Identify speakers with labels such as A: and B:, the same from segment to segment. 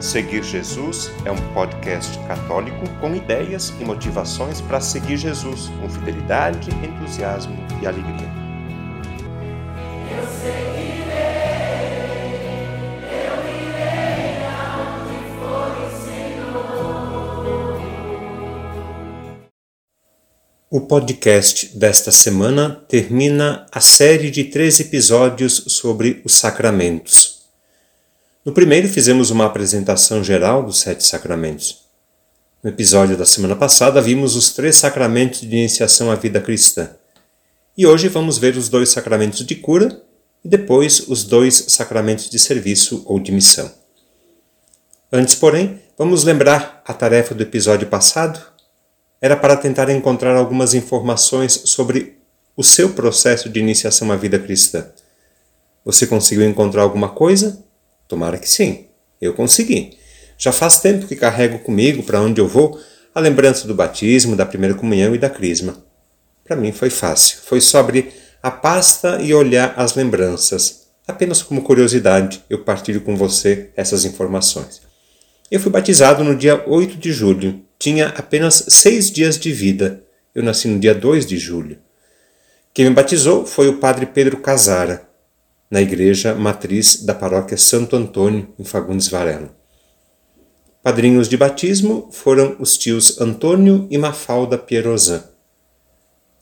A: Seguir Jesus é um podcast católico com ideias e motivações para seguir Jesus com fidelidade, entusiasmo e alegria.
B: Eu seguirei, eu irei aonde for o Senhor.
A: O podcast desta semana termina a série de três episódios sobre os sacramentos. No primeiro, fizemos uma apresentação geral dos sete sacramentos. No episódio da semana passada, vimos os três sacramentos de iniciação à vida cristã. E hoje vamos ver os dois sacramentos de cura e depois os dois sacramentos de serviço ou de missão. Antes, porém, vamos lembrar a tarefa do episódio passado? Era para tentar encontrar algumas informações sobre o seu processo de iniciação à vida cristã. Você conseguiu encontrar alguma coisa? Tomara que sim. Eu consegui. Já faz tempo que carrego comigo para onde eu vou a lembrança do batismo, da primeira comunhão e da crisma. Para mim foi fácil. Foi só abrir a pasta e olhar as lembranças. Apenas como curiosidade, eu partilho com você essas informações. Eu fui batizado no dia 8 de julho. Tinha apenas seis dias de vida. Eu nasci no dia 2 de julho. Quem me batizou foi o padre Pedro Casara na igreja matriz da paróquia Santo Antônio, em Fagundes Varela. Padrinhos de batismo foram os tios Antônio e Mafalda Pierozan.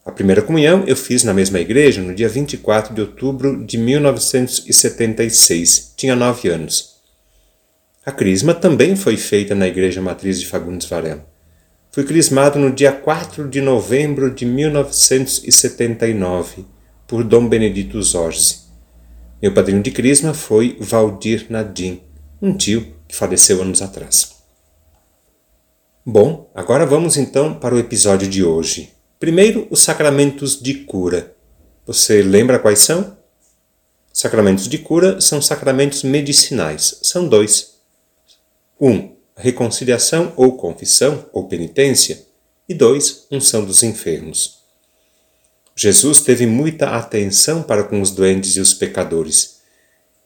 A: A primeira comunhão eu fiz na mesma igreja no dia 24 de outubro de 1976. Tinha nove anos. A crisma também foi feita na igreja matriz de Fagundes Varela. Fui crismado no dia 4 de novembro de 1979 por Dom Benedito Zorzi. Meu padrinho de crisma foi Valdir Nadim, um tio que faleceu anos atrás. Bom, agora vamos então para o episódio de hoje. Primeiro, os sacramentos de cura. Você lembra quais são? Sacramentos de cura são sacramentos medicinais. São dois. Um, reconciliação ou confissão ou penitência. E dois, unção dos enfermos. Jesus teve muita atenção para com os doentes e os pecadores.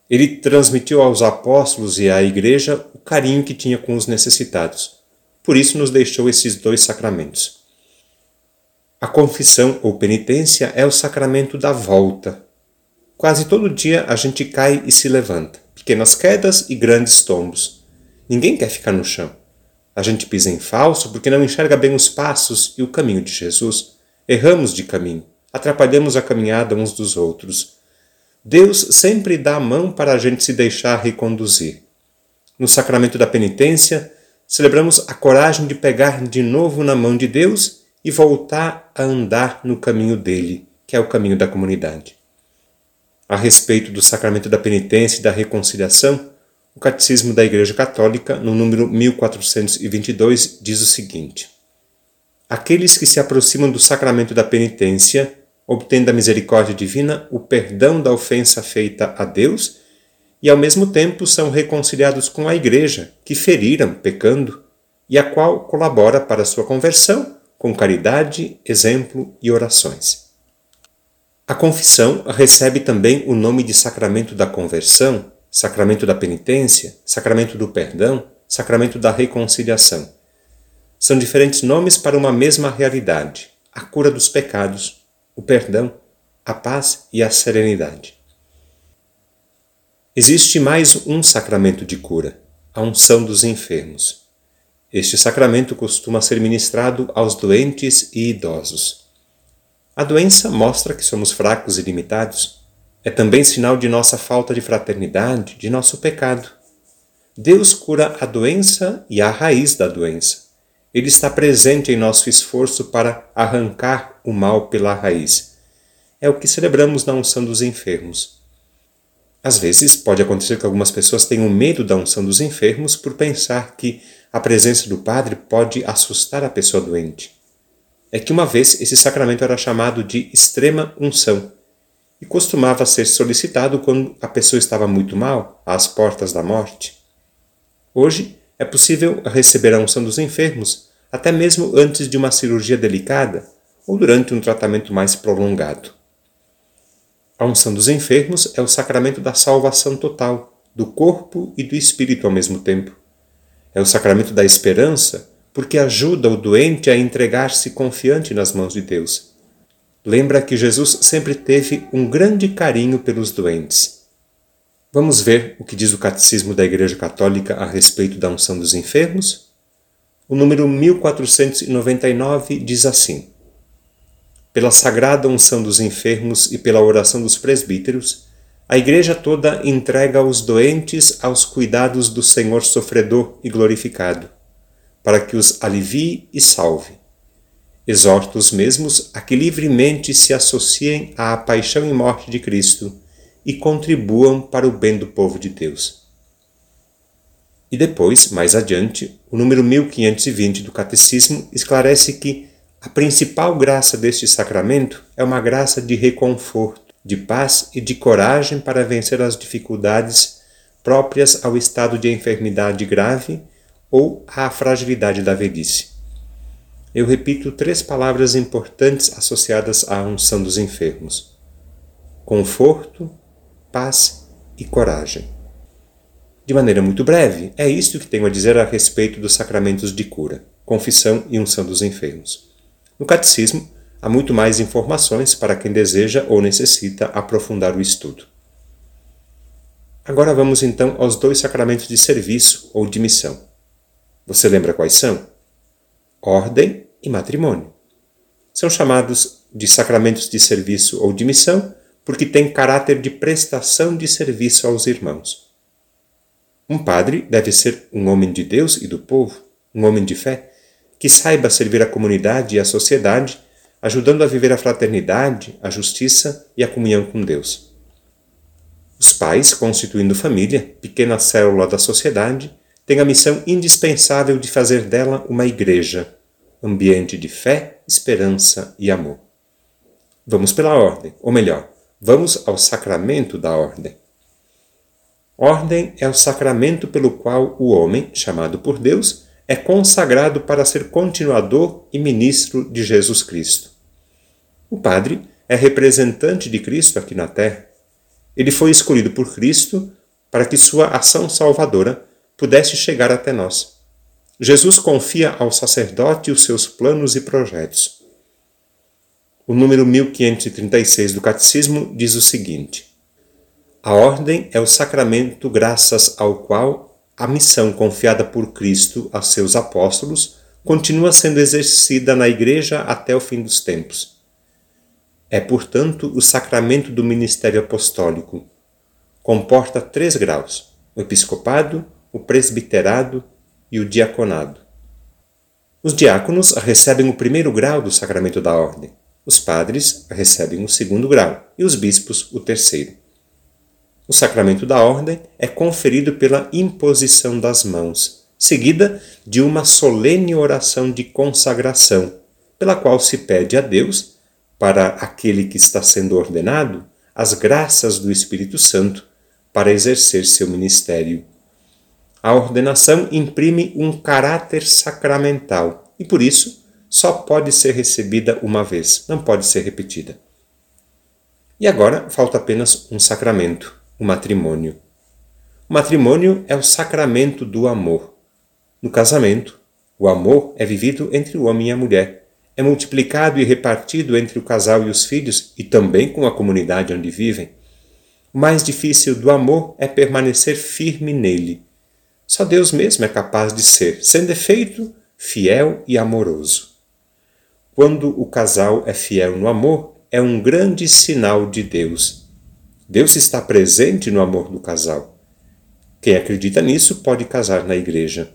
A: Ele transmitiu aos apóstolos e à igreja o carinho que tinha com os necessitados. Por isso nos deixou esses dois sacramentos. A confissão ou penitência é o sacramento da volta. Quase todo dia a gente cai e se levanta, pequenas quedas e grandes tombos. Ninguém quer ficar no chão. A gente pisa em falso porque não enxerga bem os passos e o caminho de Jesus. Erramos de caminho atrapalhamos a caminhada uns dos outros. Deus sempre dá a mão para a gente se deixar reconduzir. No sacramento da penitência, celebramos a coragem de pegar de novo na mão de Deus e voltar a andar no caminho dele, que é o caminho da comunidade. A respeito do sacramento da penitência e da reconciliação, o Catecismo da Igreja Católica, no número 1422, diz o seguinte: Aqueles que se aproximam do sacramento da penitência obtendo da misericórdia divina o perdão da ofensa feita a Deus e ao mesmo tempo são reconciliados com a Igreja, que feriram pecando, e a qual colabora para sua conversão com caridade, exemplo e orações. A confissão recebe também o nome de sacramento da conversão, sacramento da penitência, sacramento do perdão, sacramento da reconciliação. São diferentes nomes para uma mesma realidade, a cura dos pecados, o perdão, a paz e a serenidade. Existe mais um sacramento de cura, a unção dos enfermos. Este sacramento costuma ser ministrado aos doentes e idosos. A doença mostra que somos fracos e limitados. É também sinal de nossa falta de fraternidade, de nosso pecado. Deus cura a doença e a raiz da doença. Ele está presente em nosso esforço para arrancar o mal pela raiz. É o que celebramos na unção dos enfermos. Às vezes, pode acontecer que algumas pessoas tenham medo da unção dos enfermos por pensar que a presença do padre pode assustar a pessoa doente. É que uma vez esse sacramento era chamado de extrema unção e costumava ser solicitado quando a pessoa estava muito mal, às portas da morte. Hoje, é possível receber a unção dos enfermos até mesmo antes de uma cirurgia delicada ou durante um tratamento mais prolongado. A unção dos enfermos é o sacramento da salvação total, do corpo e do espírito ao mesmo tempo. É o sacramento da esperança, porque ajuda o doente a entregar-se confiante nas mãos de Deus. Lembra que Jesus sempre teve um grande carinho pelos doentes. Vamos ver o que diz o Catecismo da Igreja Católica a respeito da unção dos enfermos? O número 1499 diz assim: Pela sagrada unção dos enfermos e pela oração dos presbíteros, a Igreja toda entrega os doentes aos cuidados do Senhor sofredor e glorificado, para que os alivie e salve. Exorta os mesmos a que livremente se associem à paixão e morte de Cristo e contribuam para o bem do povo de Deus. E depois, mais adiante, o número 1520 do Catecismo esclarece que a principal graça deste sacramento é uma graça de reconforto de paz e de coragem para vencer as dificuldades próprias ao estado de enfermidade grave ou à fragilidade da velhice. Eu repito três palavras importantes associadas à unção dos enfermos: conforto, paz e coragem. De maneira muito breve, é isto que tenho a dizer a respeito dos sacramentos de cura, confissão e unção dos enfermos. No catecismo, Há muito mais informações para quem deseja ou necessita aprofundar o estudo. Agora vamos então aos dois sacramentos de serviço ou de missão. Você lembra quais são? Ordem e matrimônio. São chamados de sacramentos de serviço ou de missão porque têm caráter de prestação de serviço aos irmãos. Um padre deve ser um homem de Deus e do povo, um homem de fé, que saiba servir a comunidade e a sociedade ajudando a viver a fraternidade, a justiça e a comunhão com Deus. Os pais, constituindo família, pequena célula da sociedade, têm a missão indispensável de fazer dela uma igreja, ambiente de fé, esperança e amor. Vamos pela ordem, ou melhor, vamos ao sacramento da ordem. Ordem é o sacramento pelo qual o homem, chamado por Deus, é consagrado para ser continuador e ministro de Jesus Cristo. O padre é representante de Cristo aqui na terra. Ele foi escolhido por Cristo para que sua ação salvadora pudesse chegar até nós. Jesus confia ao sacerdote os seus planos e projetos. O número 1536 do Catecismo diz o seguinte: A ordem é o sacramento graças ao qual a missão confiada por Cristo a seus apóstolos continua sendo exercida na Igreja até o fim dos tempos. É, portanto, o sacramento do ministério apostólico. Comporta três graus: o episcopado, o presbiterado e o diaconado. Os diáconos recebem o primeiro grau do sacramento da ordem, os padres recebem o segundo grau e os bispos o terceiro. O sacramento da ordem é conferido pela imposição das mãos, seguida de uma solene oração de consagração, pela qual se pede a Deus, para aquele que está sendo ordenado, as graças do Espírito Santo para exercer seu ministério. A ordenação imprime um caráter sacramental e, por isso, só pode ser recebida uma vez, não pode ser repetida. E agora falta apenas um sacramento, o matrimônio. O matrimônio é o sacramento do amor. No casamento, o amor é vivido entre o homem e a mulher, é multiplicado e repartido entre o casal e os filhos e também com a comunidade onde vivem. O mais difícil do amor é permanecer firme nele. Só Deus mesmo é capaz de ser, sem defeito, fiel e amoroso. Quando o casal é fiel no amor, é um grande sinal de Deus Deus está presente no amor do casal. Quem acredita nisso pode casar na igreja.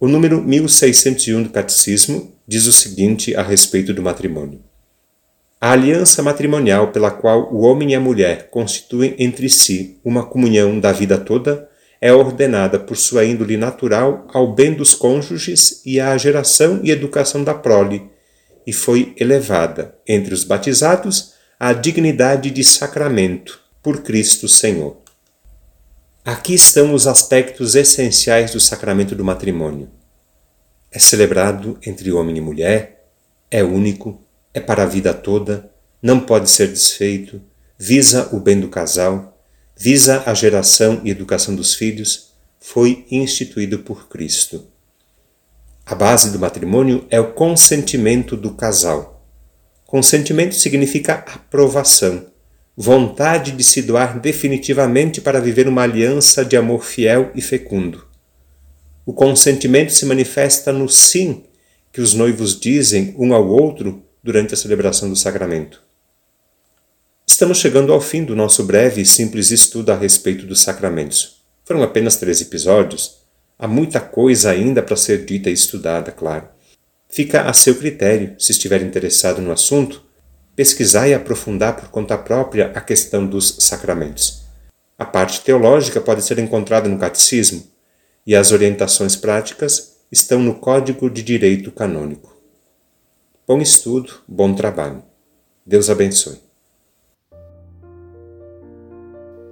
A: O número 1601 do Catecismo diz o seguinte a respeito do matrimônio: A aliança matrimonial pela qual o homem e a mulher constituem entre si uma comunhão da vida toda é ordenada por sua índole natural ao bem dos cônjuges e à geração e educação da prole, e foi elevada entre os batizados a dignidade de sacramento por Cristo Senhor. Aqui estão os aspectos essenciais do sacramento do matrimônio. É celebrado entre homem e mulher, é único, é para a vida toda, não pode ser desfeito, visa o bem do casal, visa a geração e educação dos filhos, foi instituído por Cristo. A base do matrimônio é o consentimento do casal. Consentimento significa aprovação, vontade de se doar definitivamente para viver uma aliança de amor fiel e fecundo. O consentimento se manifesta no sim que os noivos dizem um ao outro durante a celebração do sacramento. Estamos chegando ao fim do nosso breve e simples estudo a respeito dos sacramentos. Foram apenas três episódios. Há muita coisa ainda para ser dita e estudada, claro. Fica a seu critério, se estiver interessado no assunto, pesquisar e aprofundar por conta própria a questão dos sacramentos. A parte teológica pode ser encontrada no Catecismo e as orientações práticas estão no Código de Direito Canônico. Bom estudo, bom trabalho. Deus abençoe.